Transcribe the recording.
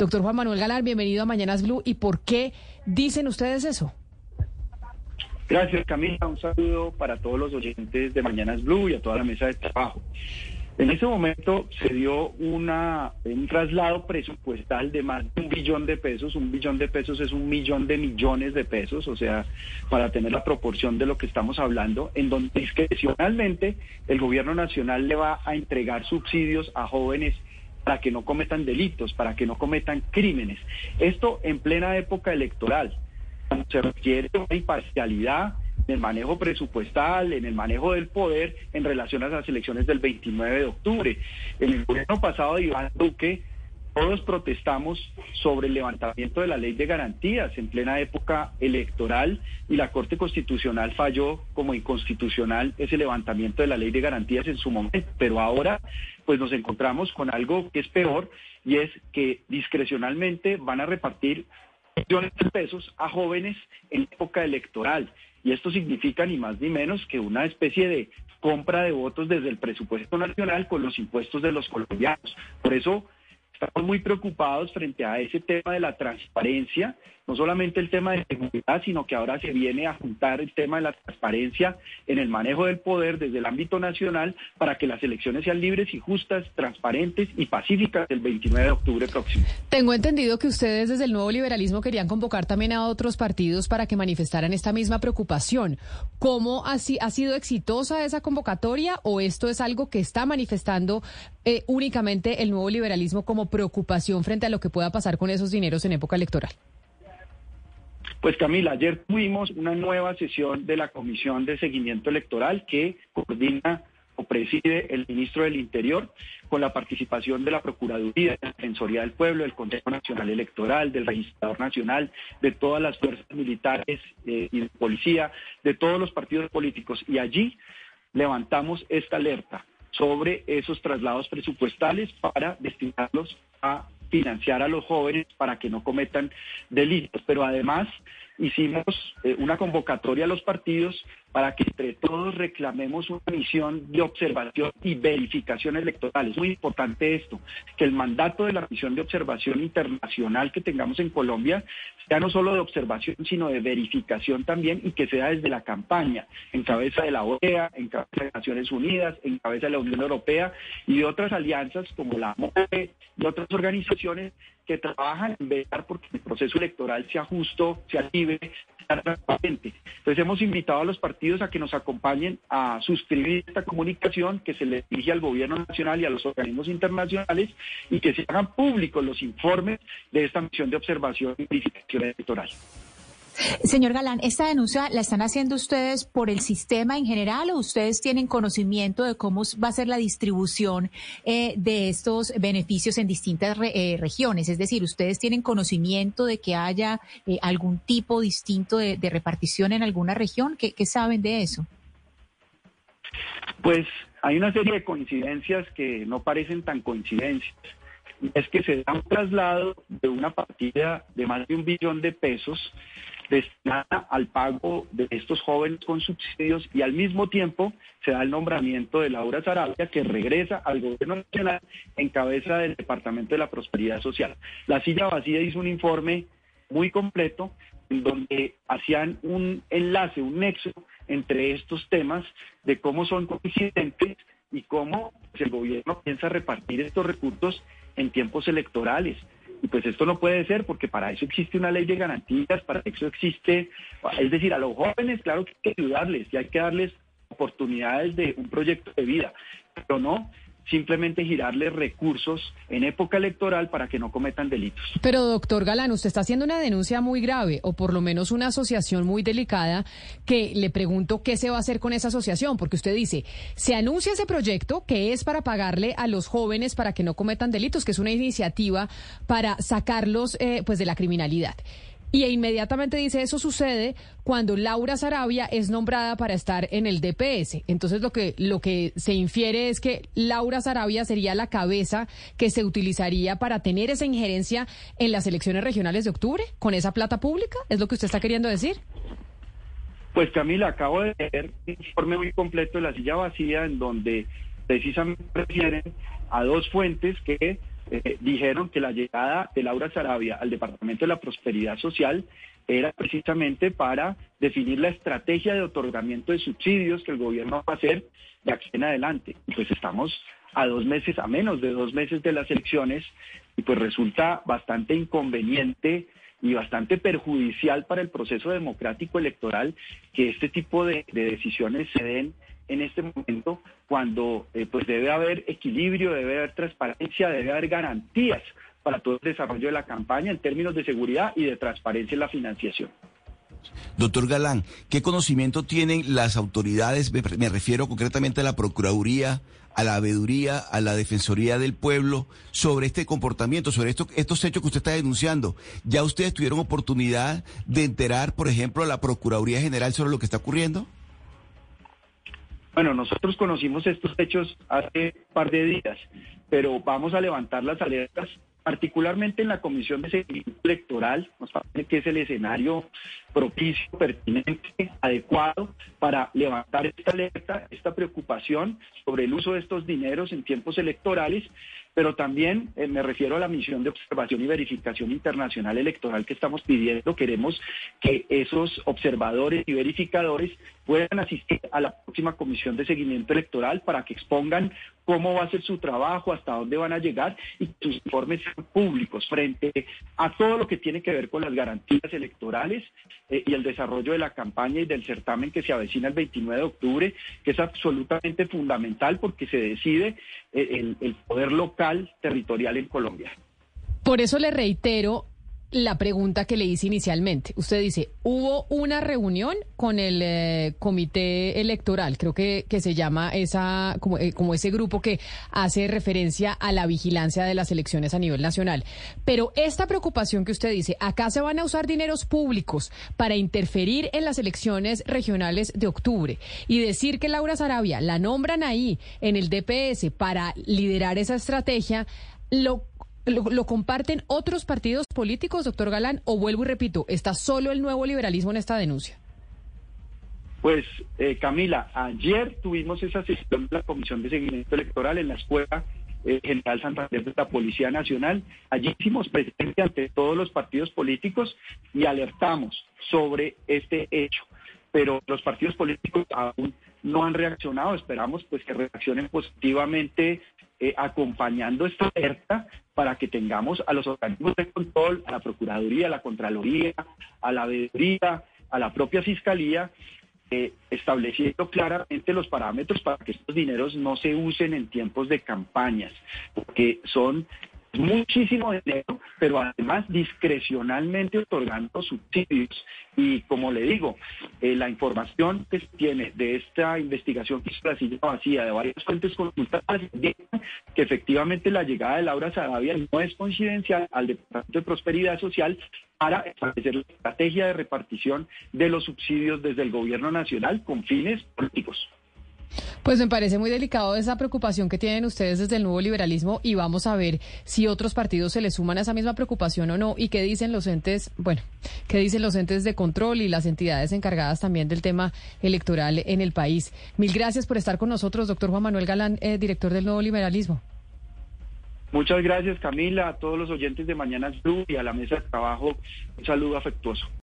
Doctor Juan Manuel Galán, bienvenido a Mañanas Blue. ¿Y por qué dicen ustedes eso? Gracias, Camila. Un saludo para todos los oyentes de Mañanas Blue y a toda la mesa de trabajo. En ese momento se dio una, un traslado presupuestal de más de un billón de pesos. Un billón de pesos es un millón de millones de pesos, o sea, para tener la proporción de lo que estamos hablando, en donde discrecionalmente el gobierno nacional le va a entregar subsidios a jóvenes para que no cometan delitos, para que no cometan crímenes. Esto en plena época electoral. Se requiere una imparcialidad en el manejo presupuestal, en el manejo del poder en relación a las elecciones del 29 de octubre. En el gobierno pasado de Iván Duque, todos protestamos sobre el levantamiento de la ley de garantías en plena época electoral y la Corte Constitucional falló como inconstitucional ese levantamiento de la ley de garantías en su momento. Pero ahora pues nos encontramos con algo que es peor y es que discrecionalmente van a repartir millones de pesos a jóvenes en época electoral. Y esto significa ni más ni menos que una especie de compra de votos desde el presupuesto nacional con los impuestos de los colombianos. Por eso estamos muy preocupados frente a ese tema de la transparencia, no solamente el tema de seguridad, sino que ahora se viene a juntar el tema de la transparencia en el manejo del poder desde el ámbito nacional para que las elecciones sean libres y justas, transparentes y pacíficas el 29 de octubre próximo. Tengo entendido que ustedes desde el nuevo liberalismo querían convocar también a otros partidos para que manifestaran esta misma preocupación. ¿Cómo ha, ha sido exitosa esa convocatoria o esto es algo que está manifestando eh, únicamente el nuevo liberalismo como preocupación frente a lo que pueda pasar con esos dineros en época electoral? Pues Camila, ayer tuvimos una nueva sesión de la Comisión de Seguimiento Electoral que coordina o preside el ministro del Interior con la participación de la Procuraduría, de la Defensoría del Pueblo, del Consejo Nacional Electoral, del Registrador Nacional, de todas las fuerzas militares eh, y de policía, de todos los partidos políticos. Y allí levantamos esta alerta sobre esos traslados presupuestales para destinarlos a financiar a los jóvenes para que no cometan delitos. Pero además hicimos eh, una convocatoria a los partidos para que entre todos reclamemos una misión de observación y verificación electoral. Es muy importante esto, que el mandato de la misión de observación internacional que tengamos en Colombia sea no solo de observación, sino de verificación también y que sea desde la campaña, en cabeza de la OEA, en cabeza de Naciones Unidas, en cabeza de la Unión Europea y de otras alianzas como la MOE y otras organizaciones que trabajan en velar porque el proceso electoral sea justo, sea libre, Entonces hemos invitado a los partidos a que nos acompañen a suscribir esta comunicación que se le dirige al gobierno nacional y a los organismos internacionales y que se hagan públicos los informes de esta misión de observación y verificación electoral. Señor Galán, ¿esta denuncia la están haciendo ustedes por el sistema en general o ustedes tienen conocimiento de cómo va a ser la distribución eh, de estos beneficios en distintas eh, regiones? Es decir, ¿ustedes tienen conocimiento de que haya eh, algún tipo distinto de, repartición en alguna región? ¿Qué, ¿Qué saben de eso? Pues hay una serie de coincidencias que no parecen tan coincidencias. Es que se da un traslado de una partida de más de un billón de pesos destinada al pago de estos jóvenes con subsidios y al mismo tiempo se da el nombramiento de Laura Sarabia que regresa al gobierno nacional en cabeza del Departamento de la Prosperidad Social. La silla vacía hizo un informe muy completo en donde hacían un enlace, un nexo entre estos temas de cómo son coincidentes y cómo el gobierno piensa repartir estos recursos en tiempos electorales. Y pues esto no puede ser porque para eso existe una ley de garantías, para eso existe, es decir, a los jóvenes, claro que hay que ayudarles y hay que darles oportunidades de un proyecto de vida, pero no simplemente girarles recursos en época electoral para que no cometan delitos. Pero doctor Galán, usted está haciendo una denuncia muy grave o por lo menos una asociación muy delicada que le pregunto qué se va a hacer con esa asociación, porque usted dice, se anuncia ese proyecto que es para pagarle a los jóvenes para que no cometan delitos, que es una iniciativa para sacarlos eh, pues de la criminalidad. Y inmediatamente dice, eso sucede cuando Laura Sarabia es nombrada para estar en el DPS. Entonces lo que, lo que se infiere es que Laura Sarabia sería la cabeza que se utilizaría para tener esa injerencia en las elecciones regionales de octubre con esa plata pública. ¿Es lo que usted está queriendo decir? Pues Camila, acabo de leer un informe muy completo de la silla vacía en donde precisamente refieren a dos fuentes que eh, dijeron que la llegada de Laura Sarabia al Departamento de la Prosperidad Social era precisamente para definir la estrategia de otorgamiento de subsidios que el gobierno va a hacer de aquí en adelante. Pues estamos a dos meses, a menos de dos meses de las elecciones, y pues resulta bastante inconveniente y bastante perjudicial para el proceso democrático electoral que este tipo de, decisiones se den en este momento cuando eh, pues debe haber equilibrio, debe haber transparencia, debe haber garantías para todo el desarrollo de la campaña en términos de seguridad y de transparencia en la financiación. Doctor Galán, ¿qué conocimiento tienen las autoridades? Me refiero concretamente a la Procuraduría, a la Abeduría, a la Defensoría del Pueblo, sobre este comportamiento, sobre estos hechos que usted está denunciando. ¿Ya ustedes tuvieron oportunidad de enterar, por ejemplo, a la Procuraduría General sobre lo que está ocurriendo? Bueno, nosotros conocimos estos hechos hace un par de días, pero vamos a levantar las alertas particularmente en la Comisión de Seguimiento Electoral, nos parece que es el escenario propicio, pertinente, adecuado para levantar esta alerta, esta preocupación sobre el uso de estos dineros en tiempos electorales pero también eh, me refiero a la misión de observación y verificación internacional electoral que estamos pidiendo. Queremos que esos observadores y verificadores puedan asistir a la próxima comisión de seguimiento electoral para que expongan cómo va a ser su trabajo, hasta dónde van a llegar y que sus informes sean públicos frente a todo lo que tiene que ver con las garantías electorales eh, y el desarrollo de la campaña y del certamen que se avecina el 29 de octubre, que es absolutamente fundamental porque se decide eh, el poder local territorial en Colombia. Por eso le reitero la pregunta que le hice inicialmente. Usted dice, hubo una reunión con el eh, comité electoral, creo que, que se llama esa, como, eh, como, ese grupo que hace referencia a la vigilancia de las elecciones a nivel nacional. Pero esta preocupación que usted dice, acá se van a usar dineros públicos para interferir en las elecciones regionales de octubre y decir que Laura Sarabia la nombran ahí en el DPS para liderar esa estrategia, lo ¿Lo, comparten otros partidos políticos, doctor Galán? O vuelvo y repito, ¿está solo el nuevo liberalismo en esta denuncia? Pues, eh, Camila, ayer tuvimos esa sesión de la Comisión de Seguimiento Electoral en la Escuela eh, General Santander de la Policía Nacional. Allí hicimos presente ante todos los partidos políticos y alertamos sobre este hecho. Pero los partidos políticos aún no han reaccionado. Esperamos pues que reaccionen positivamente eh, acompañando esta alerta para que tengamos a los organismos de control, a la Procuraduría, a la Contraloría, a la Veeduría, a la propia Fiscalía, eh, estableciendo claramente los parámetros para que estos dineros no se usen en tiempos de campañas, porque son muchísimo dinero, pero además discrecionalmente otorgando subsidios. Y como le digo, eh, la información que se tiene de esta investigación que es vacía de varias fuentes consultadas que efectivamente la llegada de Laura Sarabia no es coincidencial al Departamento de Prosperidad Social para establecer la estrategia de repartición de los subsidios desde el gobierno nacional con fines políticos. Pues me parece muy delicado esa preocupación que tienen ustedes desde el nuevo liberalismo y vamos a ver si otros partidos se les suman a esa misma preocupación o no y qué dicen los entes, bueno, qué dicen los entes de control y las entidades encargadas también del tema electoral en el país. Mil gracias por estar con nosotros, doctor Juan Manuel Galán, eh, director del nuevo liberalismo. Muchas gracias Camila, a todos los oyentes de Mañanas Blue y a la mesa de trabajo, un saludo afectuoso.